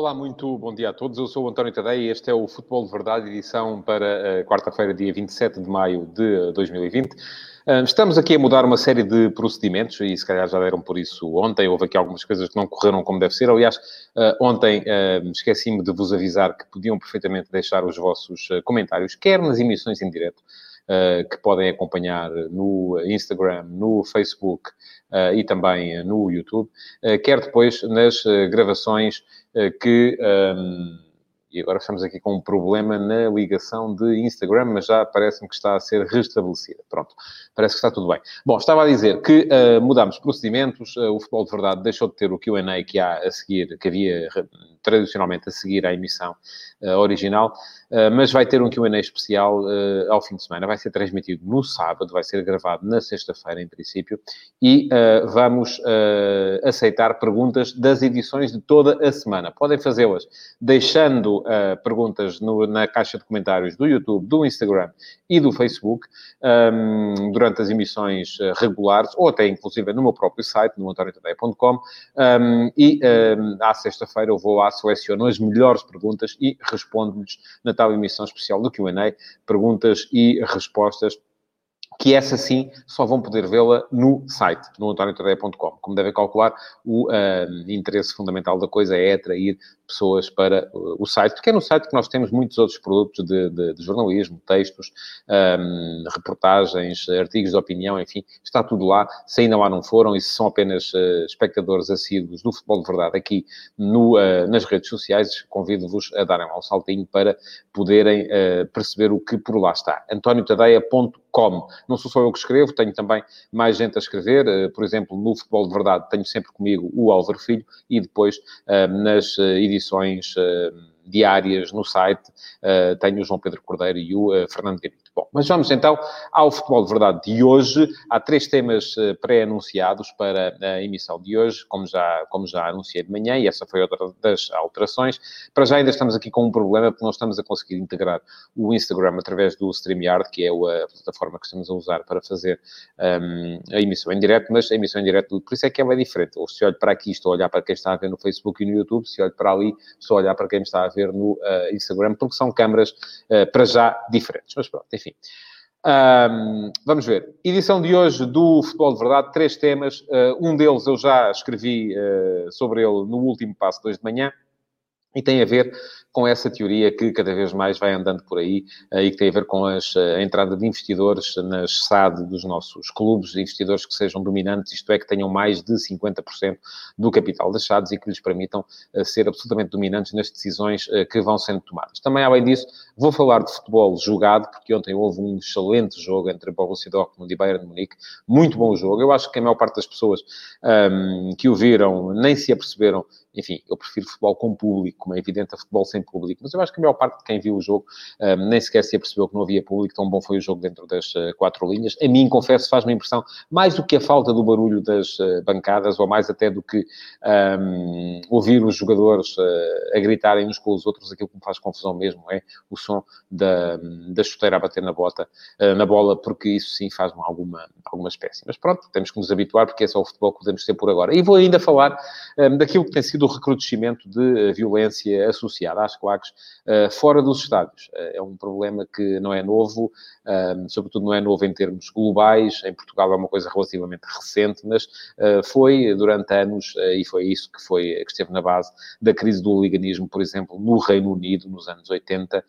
Olá, muito bom dia a todos. Eu sou o António Tadeia e este é o Futebol de Verdade, edição para uh, quarta-feira, dia 27 de maio de 2020. Uh, estamos aqui a mudar uma série de procedimentos e se calhar já deram por isso ontem. Houve aqui algumas coisas que não correram como deve ser. Aliás, uh, ontem esqueci-me de vos avisar que podiam perfeitamente deixar os vossos comentários, quer nas emissões em direto, que podem acompanhar no Instagram, no Facebook uh, e também no YouTube, uh, quer depois nas gravações que. Um, e agora estamos aqui com um problema na ligação de Instagram, mas já parece-me que está a ser restabelecida. Pronto, parece que está tudo bem. Bom, estava a dizer que uh, mudamos procedimentos, uh, o Futebol de Verdade deixou de ter o Q&A que há a seguir, que havia tradicionalmente a seguir à emissão uh, original, mas vai ter um Q&A especial ao fim de semana. Vai ser transmitido no sábado, vai ser gravado na sexta-feira, em princípio, e vamos aceitar perguntas das edições de toda a semana. Podem fazê-las deixando uh, perguntas no, na caixa de comentários do YouTube, do Instagram e do Facebook um, durante as emissões uh, regulares, ou até inclusive no meu próprio site, no antoniotadeia.com, um, e um, à sexta-feira eu vou lá, as melhores perguntas e respondo-lhes na tal emissão especial do Q&A, perguntas e respostas que essa sim só vão poder vê-la no site, no antoniotadeia.com. Como devem calcular, o uh, interesse fundamental da coisa é atrair pessoas para o site, porque é no site que nós temos muitos outros produtos de, de, de jornalismo, textos, um, reportagens, artigos de opinião, enfim, está tudo lá. Se ainda lá não foram e se são apenas uh, espectadores assíduos do Futebol de Verdade aqui no, uh, nas redes sociais, convido-vos a darem lá um saltinho para poderem uh, perceber o que por lá está. antoniotadeia.com. Não sou só eu que escrevo, tenho também mais gente a escrever. por exemplo, no Futebol de Verdade tenho sempre comigo o Álvaro Filho e depois nas edições uh, diárias no site, uh, tenho o João Pedro Cordeiro e o uh, Fernando Gamito. Bom, mas vamos então ao futebol de verdade de hoje. Há três temas uh, pré-anunciados para a emissão de hoje, como já, como já anunciei de manhã, e essa foi outra das alterações. Para já ainda estamos aqui com um problema, porque não estamos a conseguir integrar o Instagram através do StreamYard, que é a plataforma que estamos a usar para fazer um, a emissão em direto, mas a emissão em direto, por isso é que ela é diferente. Ou se olho para aqui, estou a olhar para quem está a ver no Facebook e no YouTube, se olho para ali, estou a olhar para quem está a ver no uh, Instagram, porque são câmaras uh, para já diferentes. Mas pronto, enfim. Um, vamos ver. Edição de hoje do Futebol de Verdade, três temas. Uh, um deles eu já escrevi sobre ele no último passo, dois de manhã. E tem a ver com essa teoria que cada vez mais vai andando por aí uh, e que tem a ver com as, uh, a entrada de investidores nas SAD dos nossos clubes, investidores que sejam dominantes, isto é, que tenham mais de 50% do capital das SADs e que lhes permitam uh, ser absolutamente dominantes nas decisões que vão sendo tomadas. Também, além disso, vou falar de futebol jogado, porque ontem houve um excelente jogo entre Borussia Dortmund e Bayern de Munique, muito bom jogo. Eu acho que a maior parte das pessoas um, que o viram nem se aperceberam enfim, eu prefiro futebol com público, como é evidente, a futebol sem público. Mas eu acho que a maior parte de quem viu o jogo um, nem sequer se apercebeu que não havia público, tão bom foi o jogo dentro das uh, quatro linhas. A mim, confesso, faz-me impressão, mais do que a falta do barulho das uh, bancadas, ou mais até do que um, ouvir os jogadores uh, a gritarem uns com os outros, aquilo que me faz confusão mesmo é o som da, da chuteira a bater na bota, na bola, porque isso sim faz-me alguma, alguma espécie. Mas pronto, temos que nos habituar, porque é só o futebol que podemos ter por agora. E vou ainda falar um, daquilo que tem sido do recrudescimento de eh, violência associada às claques eh, fora dos estádios. Eh, é um problema que não é novo, sobretudo não é novo em termos globais. Em Portugal é uma coisa relativamente recente, mas foi durante anos, e foi isso que, foi, que esteve na base da crise do oliganismo, por exemplo, no Reino Unido, nos anos 80,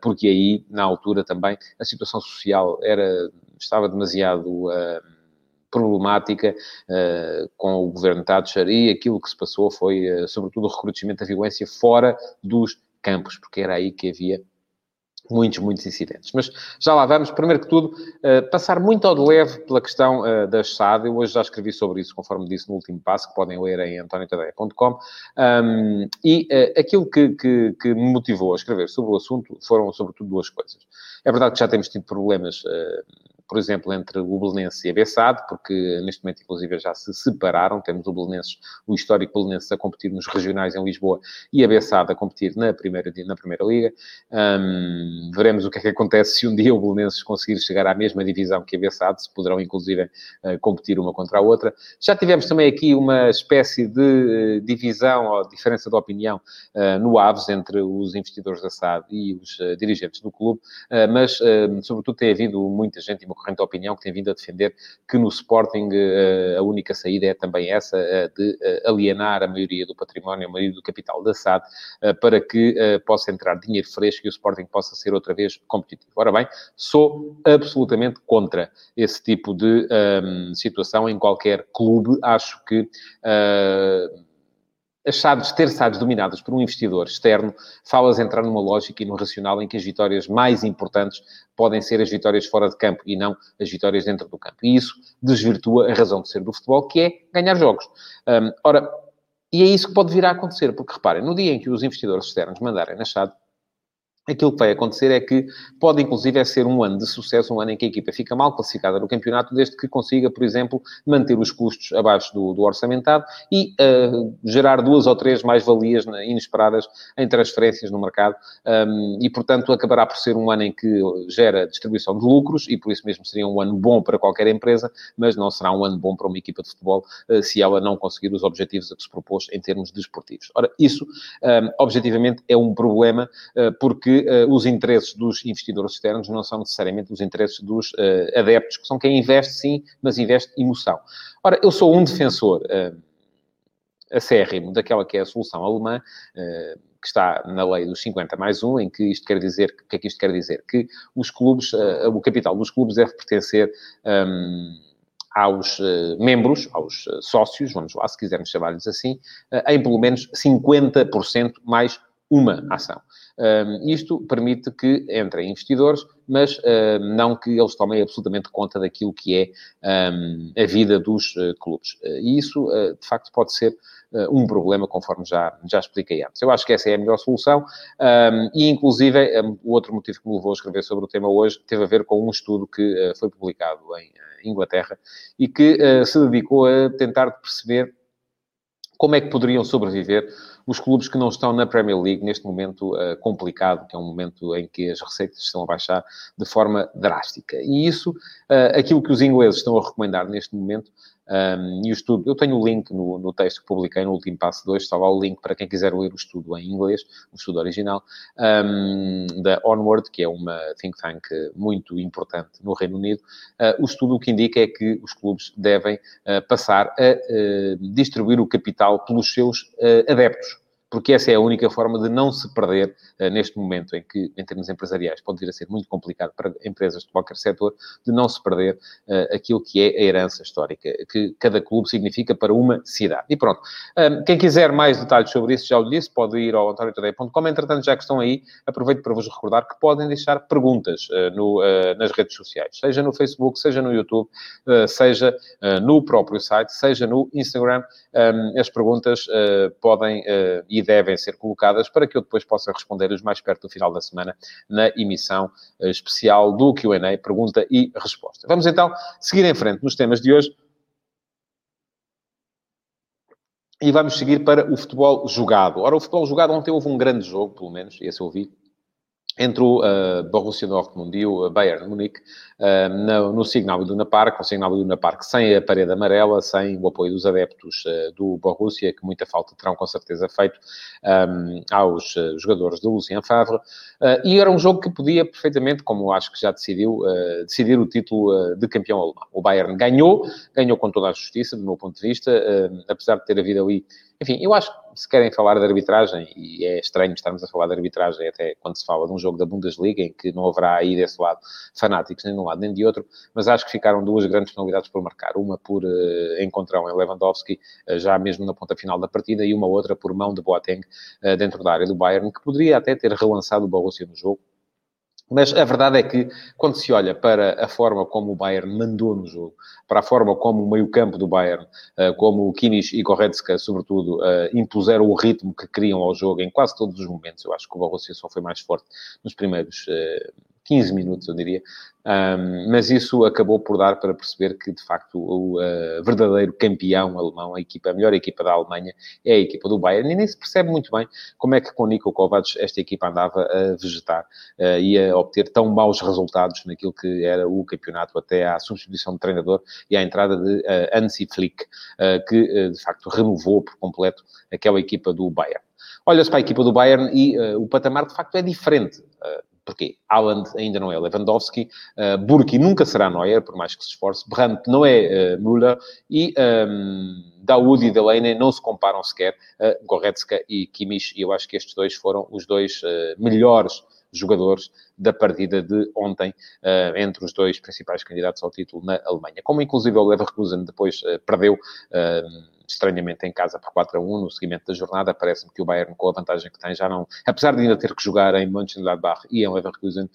porque aí, na altura também, a situação social era, estava demasiado problemática uh, com o governo Thatcher e aquilo que se passou foi, uh, sobretudo, o recrutamento da violência fora dos campos, porque era aí que havia muitos, muitos incidentes. Mas já lá vamos. Primeiro que tudo, uh, passar muito ao de leve pela questão uh, da SAD. Eu hoje já escrevi sobre isso, conforme disse no último passo, que podem ler em antoniotadeia.com. Um, e uh, aquilo que, que, que, me motivou a escrever sobre o assunto foram, sobretudo, duas coisas. É verdade que já temos tido problemas por exemplo, entre o Belenenses e a Bessade, porque neste momento, inclusive, já se separaram. Temos o Belenenses, o histórico Belenenses a competir nos regionais em Lisboa e a Bessade a competir na primeira, na primeira liga. Um, veremos o que é que acontece se um dia o Belenenses conseguir chegar à mesma divisão que a Bessade, se poderão, inclusive, uh, competir uma contra a outra. Já tivemos também aqui uma espécie de uh, divisão ou diferença de opinião uh, no Aves entre os investidores da SAD e os dirigentes do clube, mas, sobretudo, tem havido muita gente e uma corrente de opinião que tem vindo a defender que no Sporting a única saída é também essa de alienar a maioria do património, a maioria do capital da SAD, para que possa entrar dinheiro fresco e o Sporting possa ser outra vez competitivo. Ora bem, sou absolutamente contra esse tipo de um, situação em qualquer clube. Acho que uh, as ter SADs dominadas por um investidor externo, fala-as entrar numa lógica e num racional em que as vitórias mais importantes podem ser as vitórias fora de campo e não as vitórias dentro do campo. E isso desvirtua a razão de ser do futebol, que é ganhar jogos. Um, ora, e é isso que pode vir a acontecer, porque reparem, no dia em que os investidores externos mandarem na SAD, Aquilo que vai acontecer é que pode, inclusive, é ser um ano de sucesso, um ano em que a equipa fica mal classificada no campeonato, desde que consiga, por exemplo, manter os custos abaixo do, do orçamentado e uh, gerar duas ou três mais-valias inesperadas em transferências no mercado. Um, e, portanto, acabará por ser um ano em que gera distribuição de lucros e, por isso mesmo, seria um ano bom para qualquer empresa, mas não será um ano bom para uma equipa de futebol uh, se ela não conseguir os objetivos a que se propôs em termos desportivos. Ora, isso, um, objetivamente, é um problema, uh, porque uh, os interesses dos investidores externos não são necessariamente os interesses dos uh, adeptos, que são quem investe sim, mas investe emoção. Ora, eu sou um defensor uh, acérrimo daquela que é a solução alemã, uh, que está na lei dos 50 mais 1, em que isto quer dizer, o que é que isto quer dizer? Que os clubes, uh, o capital dos clubes deve pertencer um, aos uh, membros, aos uh, sócios, vamos lá, se quisermos chamar-lhes assim, em pelo menos 50% mais uma ação. Um, isto permite que entrem investidores, mas uh, não que eles tomem absolutamente conta daquilo que é um, a vida dos uh, clubes. Uh, e isso, de facto, pode ser um problema, conforme já, já expliquei antes. Eu acho que essa é a melhor solução um, e, inclusive, o outro motivo que me levou a escrever sobre o tema hoje teve a ver com um estudo que foi publicado em Inglaterra e que se dedicou a tentar perceber como é que poderiam sobreviver os clubes que não estão na Premier League neste momento uh, complicado, que é um momento em que as receitas estão a baixar de forma drástica. E isso, uh, aquilo que os ingleses estão a recomendar neste momento, um, e o estudo, eu tenho o link no, no, texto que publiquei no último passo 2, está lá o link para quem quiser ler o estudo em inglês, o estudo original, um, da Onward, que é uma think tank muito importante no Reino Unido. Uh, o estudo o que indica é que os clubes devem uh, passar a uh, distribuir o capital pelos seus adeptos porque essa é a única forma de não se perder uh, neste momento em que, em termos empresariais, pode vir a ser muito complicado para empresas de qualquer setor, de não se perder uh, aquilo que é a herança histórica, que cada clube significa para uma cidade. E pronto. Um, quem quiser mais detalhes sobre isso, já o disse, pode ir ao antoniotadeia.com. Entretanto, já que estão aí, aproveito para vos recordar que podem deixar perguntas uh, no, nas redes sociais, seja no Facebook, seja no YouTube, seja no próprio site, seja no Instagram. Um, as perguntas podem e devem ser colocadas para que eu depois possa responder-lhes mais perto do final da semana na emissão eh, especial do Q&A, pergunta e resposta. Vamos então seguir em frente nos temas de hoje. E vamos seguir para o futebol jogado. Ora, o futebol jogado ontem houve um grande jogo, pelo menos, esse eu vi, entre o uh, Borussia Dortmund e o Bayern Munique uh, no, no Signal Iduna Park, o Signal Iduna Park sem a parede amarela, sem o apoio dos adeptos uh, do Borussia, que muita falta terão com certeza feito um, aos jogadores de Lucien Favre, e era um jogo que podia perfeitamente, como acho que já decidiu, decidir o título de campeão alemão. O Bayern ganhou, ganhou com toda a justiça, do meu ponto de vista, apesar de ter havido ali enfim, eu acho que se querem falar de arbitragem, e é estranho estarmos a falar de arbitragem até quando se fala de um jogo da Bundesliga, em que não haverá aí desse lado fanáticos nem de um lado nem de outro, mas acho que ficaram duas grandes penalidades por marcar. Uma por uh, encontrão em Lewandowski, uh, já mesmo na ponta final da partida, e uma outra por mão de Boateng uh, dentro da área do Bayern, que poderia até ter relançado o Borussia no jogo, mas a verdade é que, quando se olha para a forma como o Bayern mandou no jogo, para a forma como o meio-campo do Bayern, eh, como o Kimmich e Goretzka, sobretudo, eh, impuseram o ritmo que queriam ao jogo em quase todos os momentos, eu acho que o Borussia só foi mais forte nos primeiros 15 minutos, eu diria. Um, mas isso acabou por dar para perceber que, de facto, o uh, verdadeiro campeão alemão, a equipa, a melhor equipa da Alemanha, é a equipa do Bayern. E nem se percebe muito bem como é que com Nico Kovac esta equipa andava a vegetar uh, e a obter tão maus resultados naquilo que era o campeonato até à substituição de treinador e à entrada de uh, Hansi Flick, que, de facto, renovou por completo aquela equipa do Bayern. Olha-se para a equipa do Bayern e o patamar, de facto, é diferente. Porquê? Haaland ainda não é Lewandowski, uh, Burki nunca será Neuer, por mais que se esforce, Brandt não é uh, Müller e um, ehm, Daoud e Delaney não se comparam sequer a Goretzka e Kimmich, e eu acho que estes dois foram os dois uh, melhores jogadores da partida de ontem, uh, entre os dois principais candidatos ao título na Alemanha. Como inclusive o Leverkusen depois uh, perdeu uh, estranhamente em casa por 4 a 1 no seguimento da jornada. Parece-me que o Bayern, com a vantagem que tem, já não, apesar de ainda ter que jogar em Mönchengladbach e em Leverkusen,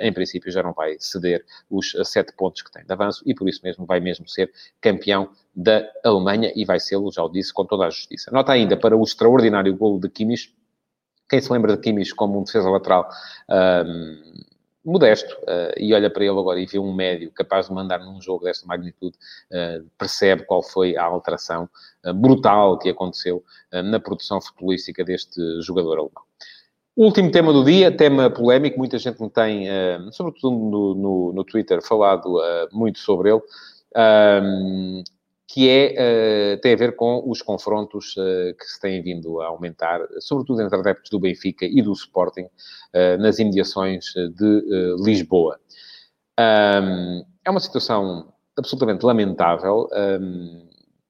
em princípio já não vai ceder os 7 pontos que tem de avanço e por isso mesmo vai mesmo ser campeão da Alemanha e vai ser, já o disse, com toda a justiça. Nota ainda para o extraordinário golo de Kimmich, quem se lembra de Kimmich como um defesa lateral um, modesto uh, e olha para ele agora e vê um médio capaz de mandar num jogo desta magnitude, uh, percebe qual foi a alteração uh, brutal que aconteceu na produção futebolística deste jogador alemão. Último tema do dia, tema polémico, muita gente me tem, sobretudo no, no, no Twitter, falado muito sobre ele que é, uh, tem a ver com os confrontos uh, que se têm vindo a aumentar, sobretudo entre adeptos do Benfica e do Sporting, uh, nas imediações de Lisboa. É uma situação absolutamente lamentável.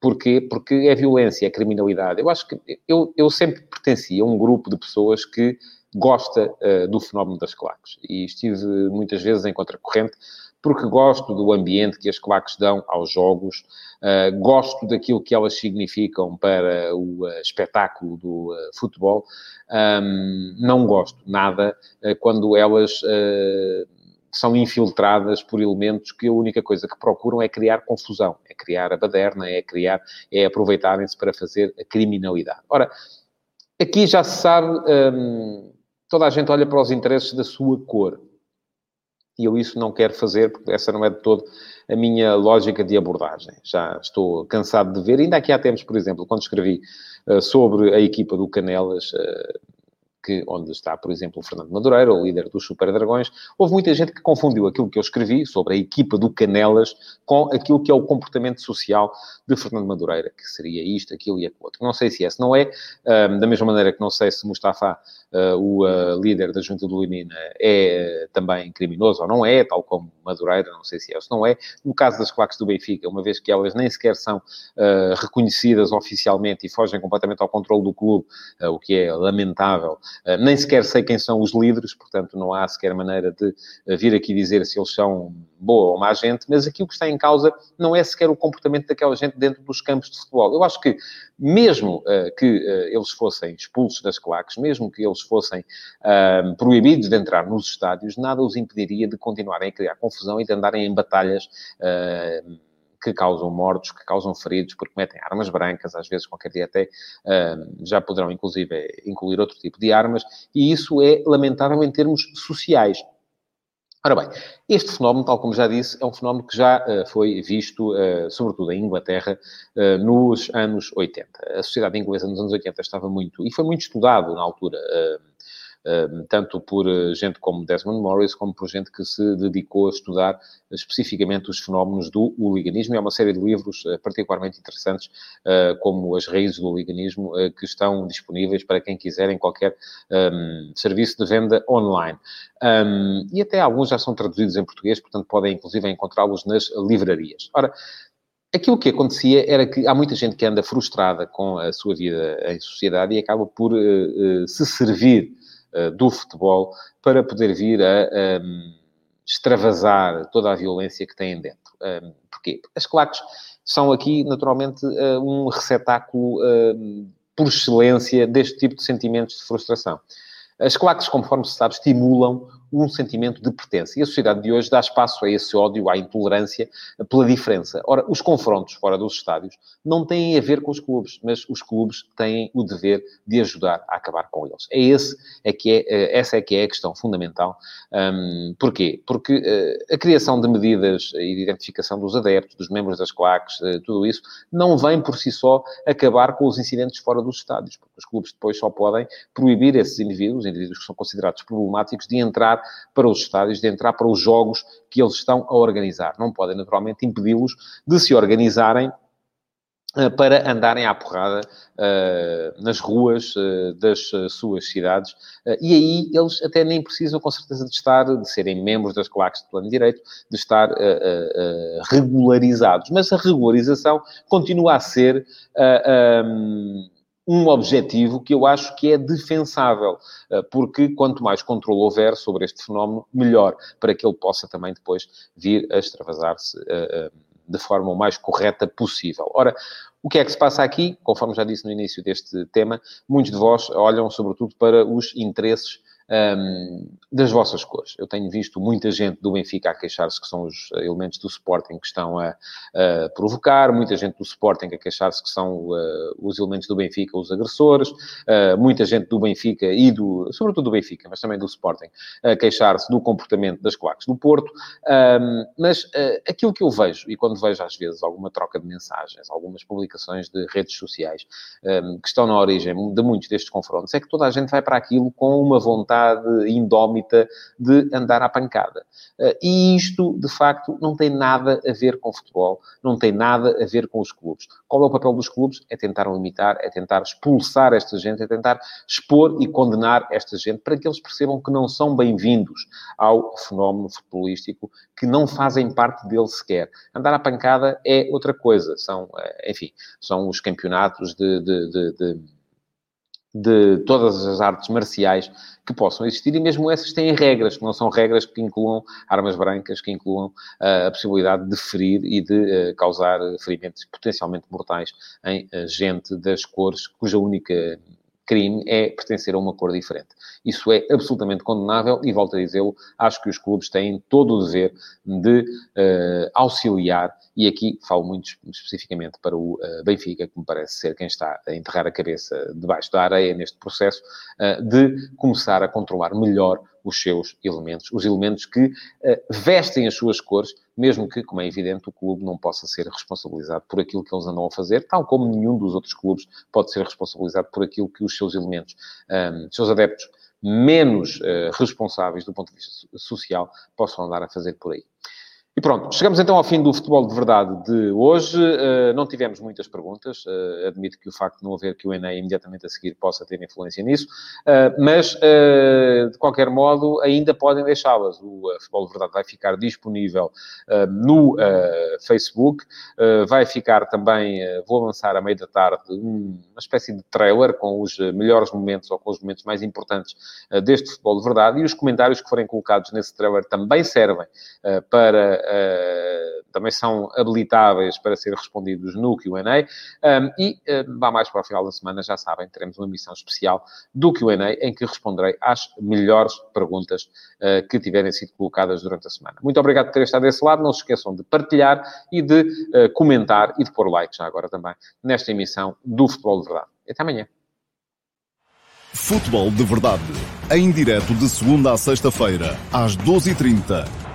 Porquê? Porque é violência, é criminalidade. Eu acho que eu, eu sempre pertencia a um grupo de pessoas que gosta do fenómeno das claques. E estive muitas vezes em contracorrente porque gosto do ambiente que as claques dão aos jogos, uh, gosto daquilo que elas significam para o uh, espetáculo do uh, futebol. Um, não gosto nada quando elas são infiltradas por elementos que a única coisa que procuram é criar confusão, é criar a baderna, é criar, é aproveitarem-se para fazer a criminalidade. Ora, aqui já se sabe, um, toda a gente olha para os interesses da sua cor e eu isso não quero fazer, porque essa não é de todo a minha lógica de abordagem. Já estou cansado de ver, ainda aqui há tempos, por exemplo, quando escrevi uh, sobre a equipa do Canelas, uh, que, onde está, por exemplo, o Fernando Madureira, o líder dos Super Dragões, houve muita gente que confundiu aquilo que eu escrevi sobre a equipa do Canelas com aquilo que é o comportamento social de Fernando Madureira, que seria isto, aquilo e aquilo outro. Não sei se esse não é, um, da mesma maneira que não sei se Mustafa, uh, o uh, líder da Junta do Limina, é uh, também criminoso ou não é, tal como Madureira, não sei se é ou se não é. No caso das claques do Benfica, uma vez que elas nem sequer são reconhecidas oficialmente e fogem completamente ao controle do clube, o que é lamentável, eh, nem sequer sei quem são os líderes, portanto não há sequer maneira de eh, vir aqui dizer se eles são boa ou má gente, mas aquilo que está em causa não é sequer o comportamento daquela gente dentro dos campos de futebol. Eu acho que, mesmo uh, que uh, eles fossem expulsos das claques, mesmo que eles fossem uh, proibidos de entrar nos estádios, nada os impediria de continuarem a criar confusão e de andarem em batalhas que causam mortos, que causam feridos, porque metem armas brancas, às vezes qualquer dia até uh, já poderão, inclusive, incluir outro tipo de armas, e isso é lamentável em termos sociais. Ora bem, este fenómeno, tal como já disse, é um fenómeno que já uh, foi visto, uh, sobretudo em Inglaterra, uh, nos anos 80. A sociedade inglesa nos anos 80 estava muito, e foi muito estudado na altura, tanto por eh, gente como Desmond Morris, como por gente que se dedicou a estudar especificamente os fenómenos do hooliganismo. E há uma série de livros eh, particularmente interessantes, eh, como As Raízes do Hooliganismo, que estão disponíveis para quem quiser em qualquer um, serviço de venda online. Um, e até alguns já são traduzidos em português, portanto podem inclusive encontrá-los nas livrarias. Ora, aquilo que acontecia era que há muita gente que anda frustrada com a sua vida em sociedade e acaba por uh, uh, se servir eh, do futebol para poder vir a um, extravasar toda a violência que têm dentro. Um, porquê? Porque as claques são aqui, naturalmente, uh, um receptáculo uh, por excelência deste tipo de sentimentos de frustração. As claques, conforme se sabe, estimulam um sentimento de pertença. E a sociedade de hoje dá espaço a esse ódio, à intolerância pela diferença. Ora, os confrontos fora dos estádios não têm a ver com os clubes, mas os clubes têm o dever de ajudar a acabar com eles. É esse, é que é, eh, essa é que é a questão fundamental. Um, porquê? Porque uh, a criação de medidas e de identificação dos adeptos, dos membros das claques, uh, tudo isso, não vem por si só acabar com os incidentes fora dos estádios, porque os clubes depois só podem proibir esses indivíduos, indivíduos que são considerados problemáticos, de entrar para os estádios, de entrar para os jogos que eles estão a organizar. Não podem, naturalmente, impedi-los de se organizarem eh, para andarem à porrada uh, nas ruas uh, das suas cidades. Uh, e aí eles até nem precisam, com certeza, de estar, de serem membros das claques de plano de direito, de estar regularizados. Mas a regularização continua a ser um, um objetivo que eu acho que é defensável, porque quanto mais controle houver sobre este fenómeno, melhor, para que ele possa também depois vir a extravasar-se de forma o mais correta possível. Ora, o que é que se passa aqui? Conforme já disse no início deste tema, muitos de vós olham sobretudo para os interesses um, das vossas cores. Eu tenho visto muita gente do Benfica a queixar-se que são os elementos do Sporting que estão a, a provocar, muita gente do Sporting a queixar-se que são uh, os elementos do Benfica os agressores, uh, muita gente do Benfica e do, sobretudo do Benfica, mas também do Sporting, a queixar-se do comportamento das claques do Porto. Um, mas uh, aquilo que eu vejo, e quando vejo às vezes alguma troca de mensagens, algumas publicações de redes sociais um, que estão na origem de muitos destes confrontos, é que toda a gente vai para aquilo com uma vontade vontade indómita de andar à pancada. Eh, e isto, de facto, não tem nada a ver com futebol, não tem nada a ver com os clubes. Qual é o papel dos clubes? É tentar limitar, é tentar expulsar esta gente, é tentar expor e condenar esta gente para que eles percebam que não são bem-vindos ao fenómeno futebolístico, que não fazem parte dele sequer. Andar à pancada é outra coisa. São, eh, enfim, são os campeonatos de, de, de, de de todas as artes marciais que possam existir, e mesmo essas têm regras, que não são regras que incluam armas brancas, que incluam uh, a possibilidade de ferir e de uh, causar ferimentos potencialmente mortais em uh, gente das cores cuja única crime é pertencer a uma cor diferente. Isso é absolutamente condenável e, volto a dizê-lo, acho que os clubes têm todo o dever de uh, auxiliar, e aqui falo muito especificamente para o uh, Benfica, que me parece ser quem está a enterrar a cabeça debaixo da areia neste processo, uh, de começar a controlar melhor os seus elementos, os elementos que vestem as suas cores, mesmo que, como é evidente, o clube não possa ser responsabilizado por aquilo que eles andam a fazer, tal como nenhum dos outros clubes pode ser responsabilizado por aquilo que os seus elementos, um, seus adeptos menos uh, responsáveis do ponto de vista social possam andar a fazer por aí. E pronto, chegamos então ao fim do futebol de verdade de hoje. Uh, não tivemos muitas perguntas, uh, admito que o facto de não haver que o Enem imediatamente a seguir possa ter influência nisso, uh, mas de qualquer modo ainda podem deixá-las. O futebol de verdade vai ficar disponível no Facebook, vai ficar também, vou lançar à meia da tarde um, uma espécie de trailer com os melhores momentos ou com os momentos mais importantes deste futebol de verdade e os comentários que forem colocados nesse trailer também servem para também são habilitáveis para ser respondidos no QA. Um, e vá mais para o final da semana, já sabem, teremos uma missão especial do QA em que responderei às melhores perguntas uh, que tiverem sido colocadas durante a semana. Muito obrigado por terem estado desse lado. Não se esqueçam de partilhar e de uh, comentar e de pôr like já agora também nesta emissão do Futebol de Verdade. Até amanhã. Futebol de Verdade, em direto de segunda a sexta-feira, às 12h30